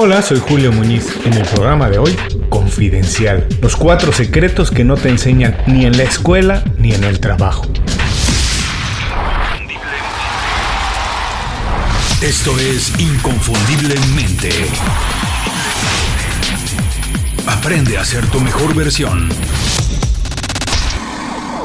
Hola, soy Julio Muñiz. En el programa de hoy, Confidencial. Los cuatro secretos que no te enseñan ni en la escuela ni en el trabajo. Esto es Inconfundiblemente. Aprende a ser tu mejor versión.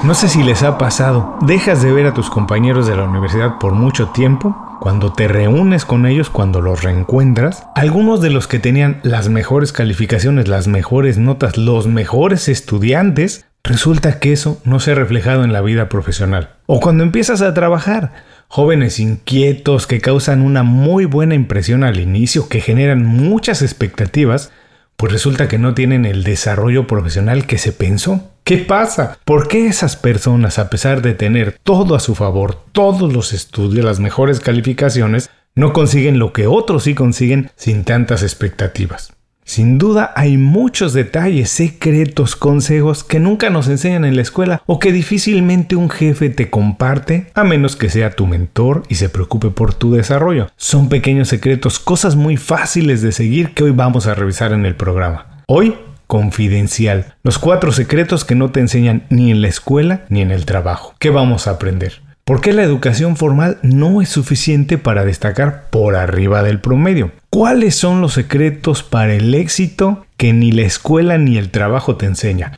No sé si les ha pasado, dejas de ver a tus compañeros de la universidad por mucho tiempo, cuando te reúnes con ellos, cuando los reencuentras, algunos de los que tenían las mejores calificaciones, las mejores notas, los mejores estudiantes, resulta que eso no se ha reflejado en la vida profesional. O cuando empiezas a trabajar, jóvenes inquietos que causan una muy buena impresión al inicio, que generan muchas expectativas, pues resulta que no tienen el desarrollo profesional que se pensó. ¿Qué pasa? ¿Por qué esas personas, a pesar de tener todo a su favor, todos los estudios, las mejores calificaciones, no consiguen lo que otros sí consiguen sin tantas expectativas? Sin duda hay muchos detalles, secretos, consejos que nunca nos enseñan en la escuela o que difícilmente un jefe te comparte a menos que sea tu mentor y se preocupe por tu desarrollo. Son pequeños secretos, cosas muy fáciles de seguir que hoy vamos a revisar en el programa. Hoy confidencial. Los cuatro secretos que no te enseñan ni en la escuela ni en el trabajo. ¿Qué vamos a aprender? ¿Por qué la educación formal no es suficiente para destacar por arriba del promedio? ¿Cuáles son los secretos para el éxito que ni la escuela ni el trabajo te enseña?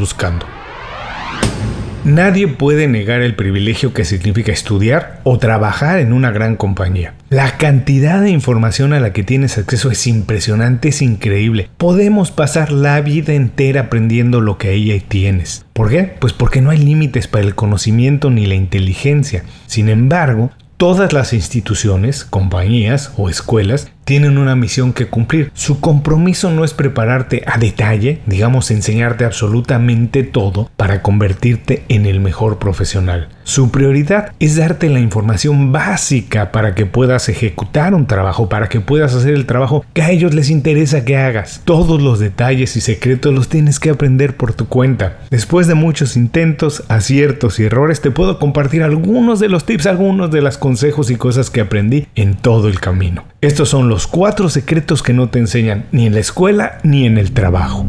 Nadie puede negar el privilegio que significa estudiar o trabajar en una gran compañía. La cantidad de información a la que tienes acceso es impresionante, es increíble. Podemos pasar la vida entera aprendiendo lo que ahí tienes. ¿Por qué? Pues porque no hay límites para el conocimiento ni la inteligencia. Sin embargo, todas las instituciones, compañías o escuelas tienen una misión que cumplir. Su compromiso no es prepararte a detalle, digamos enseñarte absolutamente todo para convertirte en el mejor profesional. Su prioridad es darte la información básica para que puedas ejecutar un trabajo, para que puedas hacer el trabajo que a ellos les interesa que hagas. Todos los detalles y secretos los tienes que aprender por tu cuenta. Después de muchos intentos, aciertos y errores, te puedo compartir algunos de los tips, algunos de los consejos y cosas que aprendí en todo el camino. Estos son los cuatro secretos que no te enseñan ni en la escuela ni en el trabajo.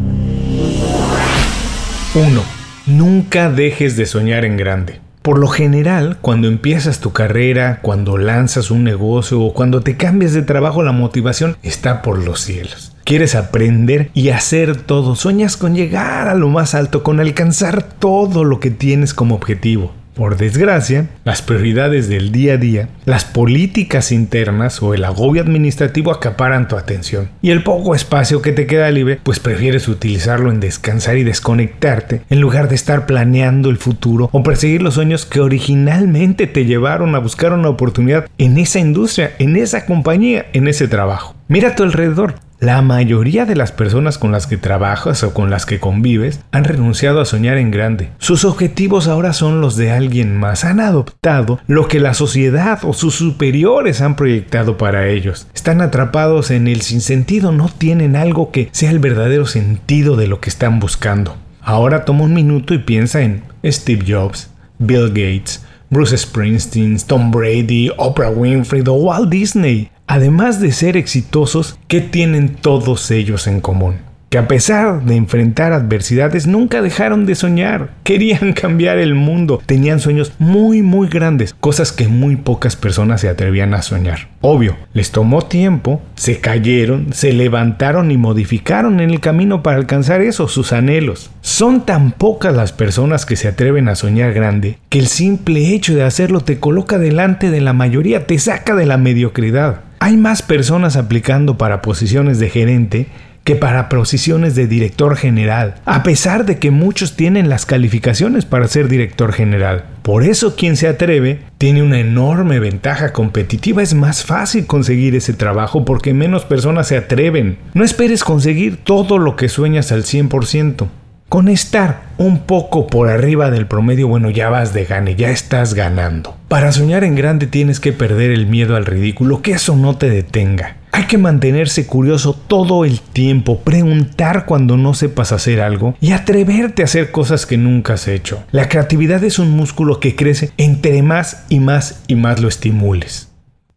1. Nunca dejes de soñar en grande. Por lo general, cuando empiezas tu carrera, cuando lanzas un negocio o cuando te cambias de trabajo, la motivación está por los cielos. Quieres aprender y hacer todo. Sueñas con llegar a lo más alto, con alcanzar todo lo que tienes como objetivo. Por desgracia, las prioridades del día a día, las políticas internas o el agobio administrativo acaparan tu atención. Y el poco espacio que te queda libre, pues prefieres utilizarlo en descansar y desconectarte, en lugar de estar planeando el futuro o perseguir los sueños que originalmente te llevaron a buscar una oportunidad en esa industria, en esa compañía, en ese trabajo. Mira a tu alrededor, la mayoría de las personas con las que trabajas o con las que convives han renunciado a soñar en grande. Sus objetivos ahora son los de alguien más. Han adoptado lo que la sociedad o sus superiores han proyectado para ellos. Están atrapados en el sinsentido, no tienen algo que sea el verdadero sentido de lo que están buscando. Ahora toma un minuto y piensa en Steve Jobs, Bill Gates, Bruce Springsteen, Tom Brady, Oprah Winfrey o Walt Disney. Además de ser exitosos, ¿qué tienen todos ellos en común? Que a pesar de enfrentar adversidades nunca dejaron de soñar. Querían cambiar el mundo. Tenían sueños muy muy grandes, cosas que muy pocas personas se atrevían a soñar. Obvio, les tomó tiempo, se cayeron, se levantaron y modificaron en el camino para alcanzar eso, sus anhelos. Son tan pocas las personas que se atreven a soñar grande que el simple hecho de hacerlo te coloca delante de la mayoría, te saca de la mediocridad. Hay más personas aplicando para posiciones de gerente que para posiciones de director general, a pesar de que muchos tienen las calificaciones para ser director general. Por eso quien se atreve tiene una enorme ventaja competitiva. Es más fácil conseguir ese trabajo porque menos personas se atreven. No esperes conseguir todo lo que sueñas al 100%. Con estar un poco por arriba del promedio, bueno, ya vas de gane, ya estás ganando. Para soñar en grande tienes que perder el miedo al ridículo, que eso no te detenga. Hay que mantenerse curioso todo el tiempo, preguntar cuando no sepas hacer algo y atreverte a hacer cosas que nunca has hecho. La creatividad es un músculo que crece entre más y más y más lo estimules.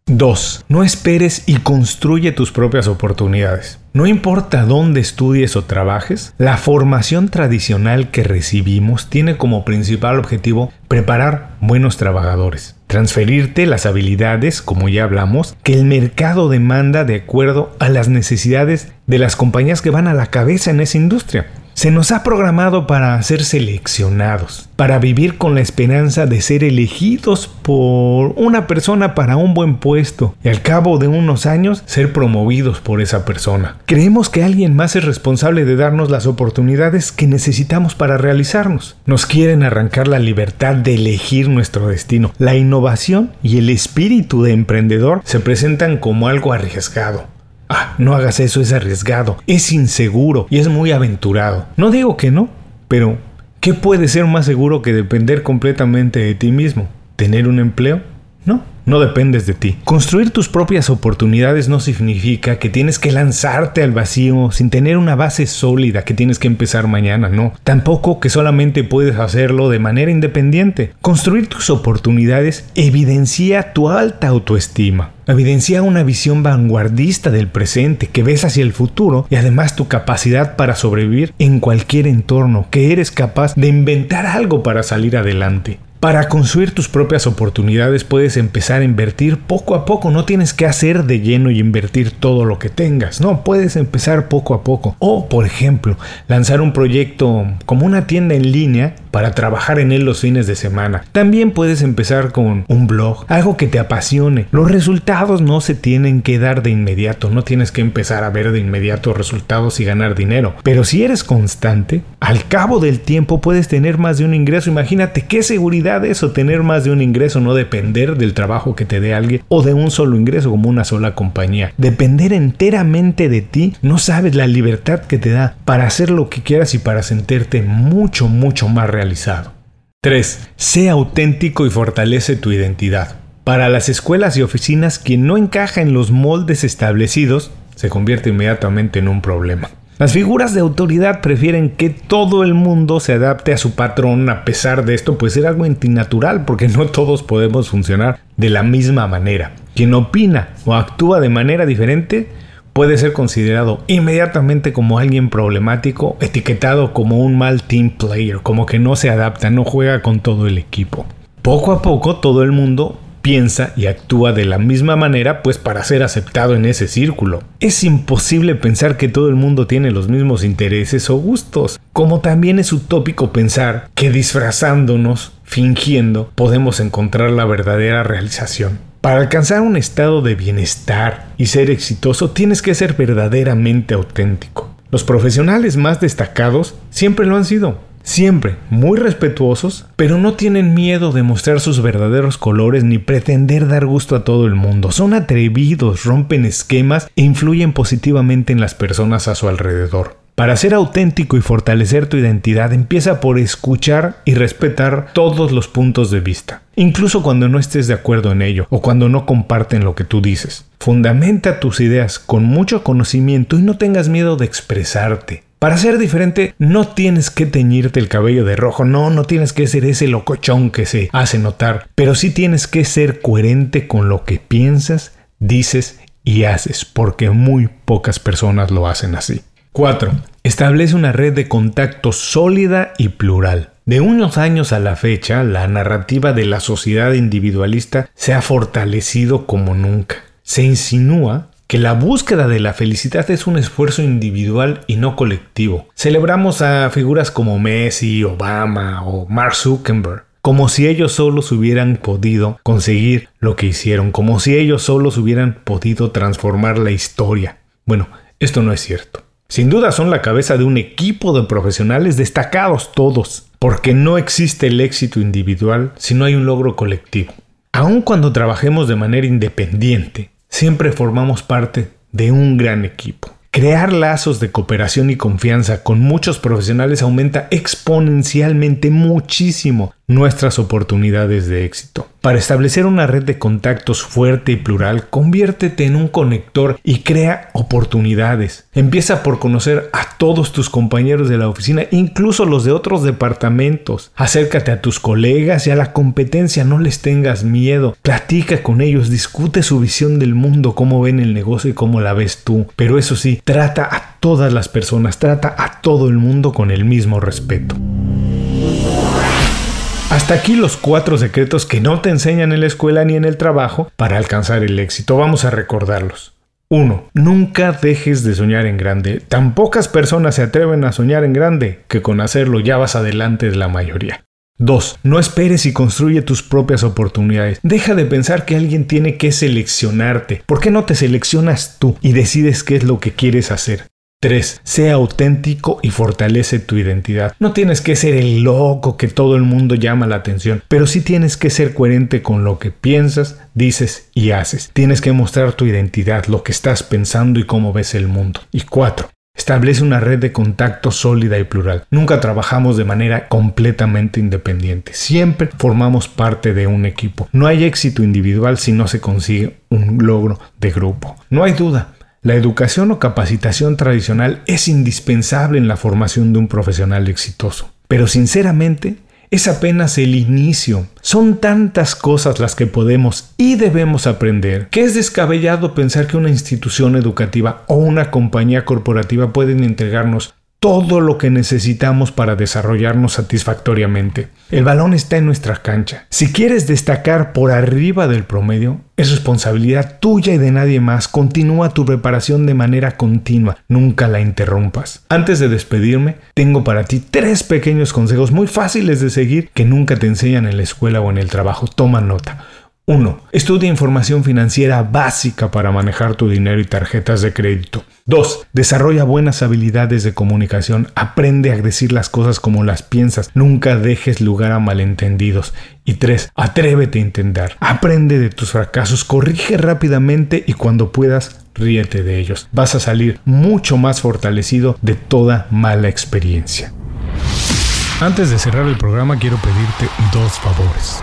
2. No esperes y construye tus propias oportunidades. No importa dónde estudies o trabajes, la formación tradicional que recibimos tiene como principal objetivo preparar buenos trabajadores, transferirte las habilidades, como ya hablamos, que el mercado demanda de acuerdo a las necesidades de las compañías que van a la cabeza en esa industria. Se nos ha programado para ser seleccionados, para vivir con la esperanza de ser elegidos por una persona para un buen puesto y al cabo de unos años ser promovidos por esa persona. Creemos que alguien más es responsable de darnos las oportunidades que necesitamos para realizarnos. Nos quieren arrancar la libertad de elegir nuestro destino. La innovación y el espíritu de emprendedor se presentan como algo arriesgado Ah, no hagas eso, es arriesgado, es inseguro y es muy aventurado. No digo que no, pero ¿qué puede ser más seguro que depender completamente de ti mismo? ¿Tener un empleo? No, no dependes de ti. Construir tus propias oportunidades no significa que tienes que lanzarte al vacío sin tener una base sólida que tienes que empezar mañana, no. Tampoco que solamente puedes hacerlo de manera independiente. Construir tus oportunidades evidencia tu alta autoestima. Evidencia una visión vanguardista del presente que ves hacia el futuro y además tu capacidad para sobrevivir en cualquier entorno, que eres capaz de inventar algo para salir adelante. Para construir tus propias oportunidades puedes empezar a invertir poco a poco, no tienes que hacer de lleno y invertir todo lo que tengas, no, puedes empezar poco a poco. O, por ejemplo, lanzar un proyecto como una tienda en línea para trabajar en él los fines de semana. También puedes empezar con un blog, algo que te apasione. Los resultados no se tienen que dar de inmediato, no tienes que empezar a ver de inmediato resultados y ganar dinero. Pero si eres constante, al cabo del tiempo puedes tener más de un ingreso. Imagínate qué seguridad eso, tener más de un ingreso, no depender del trabajo que te dé alguien o de un solo ingreso como una sola compañía. Depender enteramente de ti, no sabes la libertad que te da para hacer lo que quieras y para sentirte mucho, mucho más realizado. 3. Sé auténtico y fortalece tu identidad. Para las escuelas y oficinas, quien no encaja en los moldes establecidos se convierte inmediatamente en un problema. Las figuras de autoridad prefieren que todo el mundo se adapte a su patrón a pesar de esto, pues es algo antinatural porque no todos podemos funcionar de la misma manera. Quien opina o actúa de manera diferente puede ser considerado inmediatamente como alguien problemático, etiquetado como un mal team player, como que no se adapta, no juega con todo el equipo. Poco a poco todo el mundo piensa y actúa de la misma manera pues para ser aceptado en ese círculo. Es imposible pensar que todo el mundo tiene los mismos intereses o gustos, como también es utópico pensar que disfrazándonos, fingiendo, podemos encontrar la verdadera realización. Para alcanzar un estado de bienestar y ser exitoso tienes que ser verdaderamente auténtico. Los profesionales más destacados siempre lo han sido siempre muy respetuosos, pero no tienen miedo de mostrar sus verdaderos colores ni pretender dar gusto a todo el mundo. Son atrevidos, rompen esquemas e influyen positivamente en las personas a su alrededor. Para ser auténtico y fortalecer tu identidad, empieza por escuchar y respetar todos los puntos de vista, incluso cuando no estés de acuerdo en ello o cuando no comparten lo que tú dices. Fundamenta tus ideas con mucho conocimiento y no tengas miedo de expresarte. Para ser diferente no tienes que teñirte el cabello de rojo, no, no tienes que ser ese locochón que se hace notar, pero sí tienes que ser coherente con lo que piensas, dices y haces, porque muy pocas personas lo hacen así. 4. Establece una red de contacto sólida y plural. De unos años a la fecha, la narrativa de la sociedad individualista se ha fortalecido como nunca. Se insinúa que la búsqueda de la felicidad es un esfuerzo individual y no colectivo. Celebramos a figuras como Messi, Obama o Mark Zuckerberg como si ellos solos hubieran podido conseguir lo que hicieron, como si ellos solos hubieran podido transformar la historia. Bueno, esto no es cierto. Sin duda son la cabeza de un equipo de profesionales destacados todos, porque no existe el éxito individual si no hay un logro colectivo. Aun cuando trabajemos de manera independiente, siempre formamos parte de un gran equipo. Crear lazos de cooperación y confianza con muchos profesionales aumenta exponencialmente muchísimo nuestras oportunidades de éxito. Para establecer una red de contactos fuerte y plural, conviértete en un conector y crea oportunidades. Empieza por conocer a todos tus compañeros de la oficina, incluso los de otros departamentos. Acércate a tus colegas y a la competencia, no les tengas miedo. Platica con ellos, discute su visión del mundo, cómo ven el negocio y cómo la ves tú. Pero eso sí, trata a todas las personas, trata a todo el mundo con el mismo respeto. Hasta aquí los cuatro secretos que no te enseñan en la escuela ni en el trabajo para alcanzar el éxito. Vamos a recordarlos. 1. Nunca dejes de soñar en grande. Tan pocas personas se atreven a soñar en grande que con hacerlo ya vas adelante de la mayoría. 2. No esperes y construye tus propias oportunidades. Deja de pensar que alguien tiene que seleccionarte. ¿Por qué no te seleccionas tú y decides qué es lo que quieres hacer? 3. Sea auténtico y fortalece tu identidad. No tienes que ser el loco que todo el mundo llama la atención, pero sí tienes que ser coherente con lo que piensas, dices y haces. Tienes que mostrar tu identidad, lo que estás pensando y cómo ves el mundo. Y 4. Establece una red de contacto sólida y plural. Nunca trabajamos de manera completamente independiente. Siempre formamos parte de un equipo. No hay éxito individual si no se consigue un logro de grupo. No hay duda. La educación o capacitación tradicional es indispensable en la formación de un profesional exitoso. Pero sinceramente, es apenas el inicio. Son tantas cosas las que podemos y debemos aprender que es descabellado pensar que una institución educativa o una compañía corporativa pueden entregarnos todo lo que necesitamos para desarrollarnos satisfactoriamente. El balón está en nuestra cancha. Si quieres destacar por arriba del promedio, es responsabilidad tuya y de nadie más. Continúa tu preparación de manera continua, nunca la interrumpas. Antes de despedirme, tengo para ti tres pequeños consejos muy fáciles de seguir que nunca te enseñan en la escuela o en el trabajo. Toma nota. 1. Estudia información financiera básica para manejar tu dinero y tarjetas de crédito. 2. Desarrolla buenas habilidades de comunicación. Aprende a decir las cosas como las piensas. Nunca dejes lugar a malentendidos. Y 3. Atrévete a intentar. Aprende de tus fracasos. Corrige rápidamente y cuando puedas, ríete de ellos. Vas a salir mucho más fortalecido de toda mala experiencia. Antes de cerrar el programa quiero pedirte dos favores.